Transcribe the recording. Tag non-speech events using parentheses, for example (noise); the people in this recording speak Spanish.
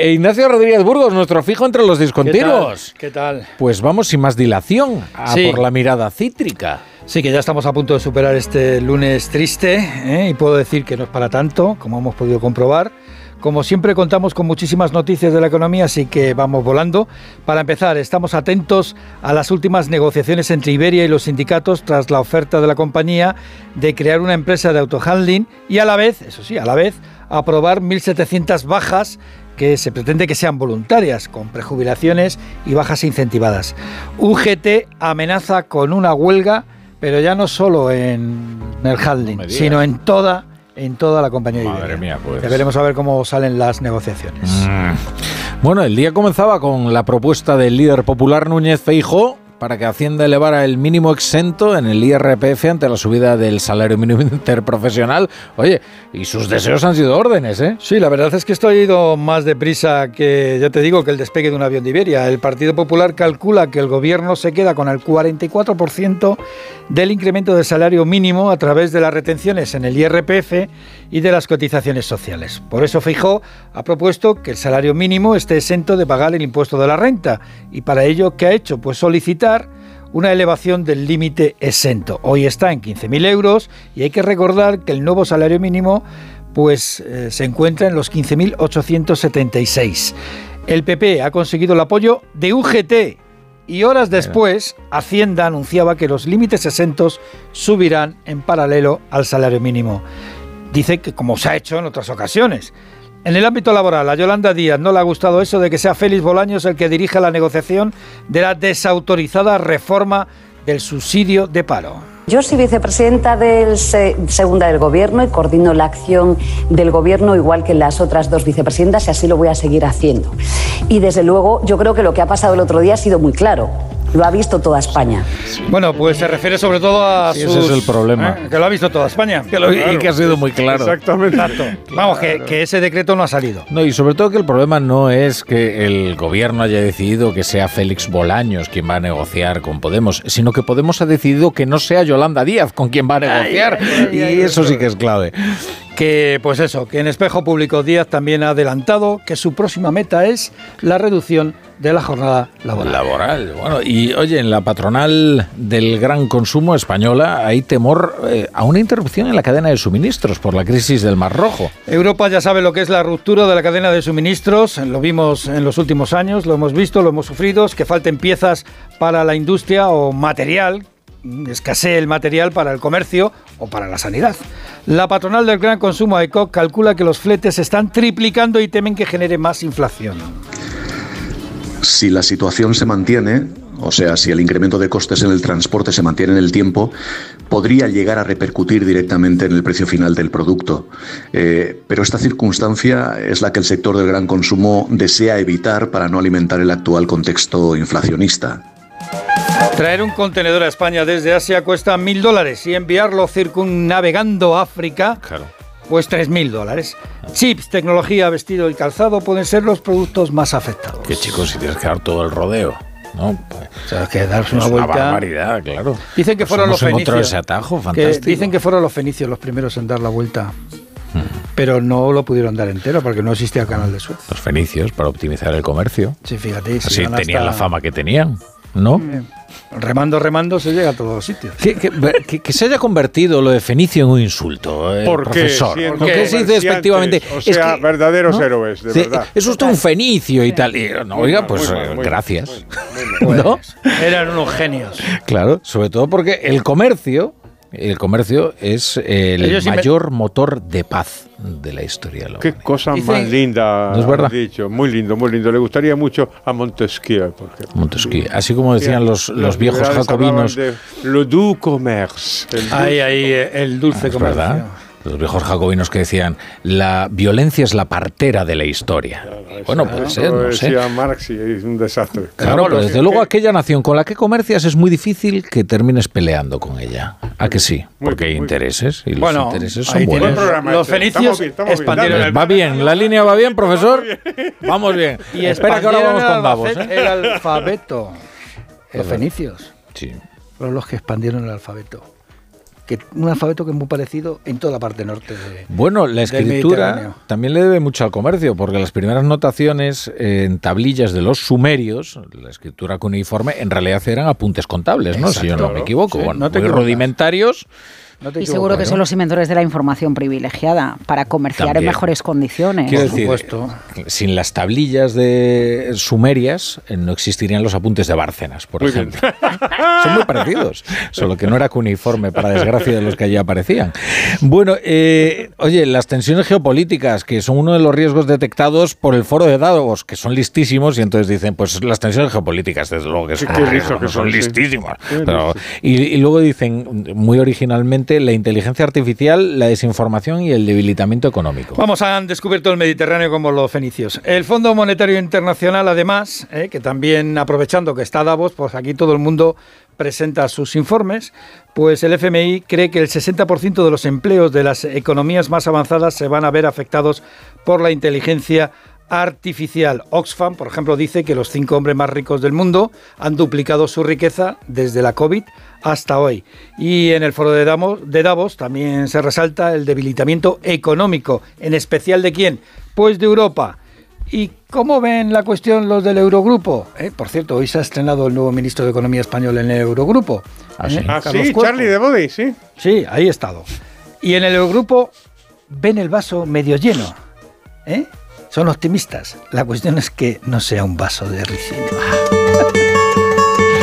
E Ignacio Rodríguez Burgos, nuestro fijo entre los discontinuos. ¿Qué tal? Pues vamos sin más dilación a por la mirada cítrica. Sí, que ya estamos a punto de superar este lunes triste ¿eh? y puedo decir que no es para tanto, como hemos podido comprobar. Como siempre contamos con muchísimas noticias de la economía, así que vamos volando. Para empezar, estamos atentos a las últimas negociaciones entre Iberia y los sindicatos tras la oferta de la compañía de crear una empresa de autohandling y a la vez, eso sí, a la vez, aprobar 1.700 bajas que se pretende que sean voluntarias, con prejubilaciones y bajas incentivadas. UGT amenaza con una huelga, pero ya no solo en el handling, sino en toda en toda la compañía. Madre mía, pues. veremos a ver cómo salen las negociaciones. Mm. Bueno, el día comenzaba con la propuesta del líder popular Núñez Feijóo para que Hacienda elevara el mínimo exento en el IRPF ante la subida del salario mínimo (laughs) interprofesional. Oye, y sus deseos han sido órdenes, ¿eh? Sí, la verdad es que esto ha ido más deprisa que, ya te digo, que el despegue de un avión de Iberia. El Partido Popular calcula que el gobierno se queda con el 44% del incremento del salario mínimo a través de las retenciones en el IRPF y de las cotizaciones sociales. Por eso Fijó ha propuesto que el salario mínimo esté exento de pagar el impuesto de la renta. ¿Y para ello qué ha hecho? Pues solicitar una elevación del límite exento. Hoy está en 15.000 euros y hay que recordar que el nuevo salario mínimo pues eh, se encuentra en los 15.876. El PP ha conseguido el apoyo de UGT y horas después Hacienda anunciaba que los límites exentos subirán en paralelo al salario mínimo. Dice que como se ha hecho en otras ocasiones. En el ámbito laboral, a Yolanda Díaz no le ha gustado eso de que sea Félix Bolaños el que dirija la negociación de la desautorizada reforma del subsidio de paro. Yo soy vicepresidenta del segunda del Gobierno y coordino la acción del Gobierno igual que las otras dos vicepresidentas y así lo voy a seguir haciendo. Y desde luego yo creo que lo que ha pasado el otro día ha sido muy claro. Lo ha visto toda España. Bueno, pues se refiere sobre todo a sus, Ese es el problema. ¿eh? Que lo ha visto toda España. Y que ha sido muy claro. Exactamente. Vamos, que, que, ese decreto no ha salido. No, y sobre todo que el problema no es que el gobierno haya decidido que sea Félix Bolaños quien va a negociar con Podemos, sino que Podemos ha decidido que no sea Yolanda Díaz con quien va a negociar. y eso sí que es clave que pues eso, que en Espejo Público Díaz también ha adelantado que su próxima meta es la reducción de la jornada laboral. Laboral, bueno, y oye, en la patronal del gran consumo española hay temor eh, a una interrupción en la cadena de suministros por la crisis del Mar Rojo. Europa ya sabe lo que es la ruptura de la cadena de suministros, lo vimos en los últimos años, lo hemos visto, lo hemos sufrido, que falten piezas para la industria o material escasee el material para el comercio o para la sanidad. La patronal del gran consumo ECOC calcula que los fletes están triplicando y temen que genere más inflación. Si la situación se mantiene, o sea, si el incremento de costes en el transporte se mantiene en el tiempo, podría llegar a repercutir directamente en el precio final del producto. Eh, pero esta circunstancia es la que el sector del gran consumo desea evitar para no alimentar el actual contexto inflacionista. Traer un contenedor a España desde Asia cuesta mil dólares y enviarlo circunnavegando África, pues tres mil dólares. Chips, tecnología, vestido y calzado pueden ser los productos más afectados. Que chicos, si tienes que dar todo el rodeo. ¿no? Pues, que darse una vuelta. Una barbaridad, claro. Dicen que fueron los fenicios. ese atajo, fantástico. dicen que fueron los fenicios los primeros en dar la vuelta. Hmm. Pero no lo pudieron dar entero porque no existía el canal de Suez. Los fenicios para optimizar el comercio. Sí, fíjate. Así tenían la fama que tenían, ¿no? Remando, remando se llega a todos los sitios. Que, se haya convertido lo de Fenicio en un insulto, eh, ¿Por profesor. Qué? Porque se dice despectivamente. O sea, verdaderos héroes, de verdad. Es usted un fenicio y tal. no, oiga, pues gracias. ¿No? Eran unos genios. Claro, sobre todo porque el comercio el comercio es el mayor motor de paz de la historia. Qué cosa más linda, ¿No es verdad? dicho. Muy lindo, muy lindo. Le gustaría mucho a Montesquieu, por Montesquieu. Así como decían los, los viejos jacobinos. De le doux commerce. Ahí, ahí, el dulce ah, comercio. ¿verdad? Los viejos jacobinos que decían la violencia es la partera de la historia. bueno, puede ser, no sé. Decía Marx y es un desastre. Claro, pero desde luego aquella nación con la que comercias es muy difícil que termines peleando con ella. ¿A que sí? Porque hay intereses y los intereses son buenos. Los este. fenicios expandieron el... Va bien, la línea va bien, profesor. Vamos bien. (laughs) Y espera que ahora vamos con Davos. ¿eh? El alfabeto. Los fenicios. Sí. Fueron los que expandieron el alfabeto que un alfabeto que es muy parecido en toda la parte norte. De, bueno, la escritura también le debe mucho al comercio, porque las primeras notaciones en tablillas de los sumerios, la escritura cuneiforme, en realidad eran apuntes contables, ¿no? si yo no me equivoco, bueno, muy rudimentarios y seguro que son los inventores de la información privilegiada para comerciar en mejores condiciones. Quiero decir, sin las tablillas de sumerias eh, no existirían los apuntes de Bárcenas, por ejemplo. (laughs) son muy parecidos, solo que no era cuneiforme, para desgracia de los que allí aparecían. Bueno, eh, oye, las tensiones geopolíticas, que son uno de los riesgos detectados por el foro de Davos, que son listísimos, y entonces dicen, pues las tensiones geopolíticas, desde luego que son, que son listísimas. y luego dicen, muy originalmente, la inteligencia artificial, la desinformación y el debilitamiento económico. Vamos, han descubierto el Mediterráneo como los fenicios. El Fondo Monetario Internacional, además, eh, que también aprovechando que está Davos, pues aquí todo el mundo presenta sus informes, pues el FMI cree que el 60% de los empleos de las economías más avanzadas se van a ver afectados por la inteligencia artificial. Oxfam, por ejemplo, dice que los cinco hombres más ricos del mundo han duplicado su riqueza desde la COVID hasta hoy. Y en el foro de Davos, de Davos también se resalta el debilitamiento económico, en especial de quién? Pues de Europa. ¿Y cómo ven la cuestión los del Eurogrupo? Eh, por cierto, hoy se ha estrenado el nuevo ministro de Economía español en el Eurogrupo. Ah, sí, ah, Charlie de Body, sí. Sí, ahí he estado. Y en el Eurogrupo ven el vaso medio lleno. ¿eh? Son optimistas. La cuestión es que no sea un vaso de ricino.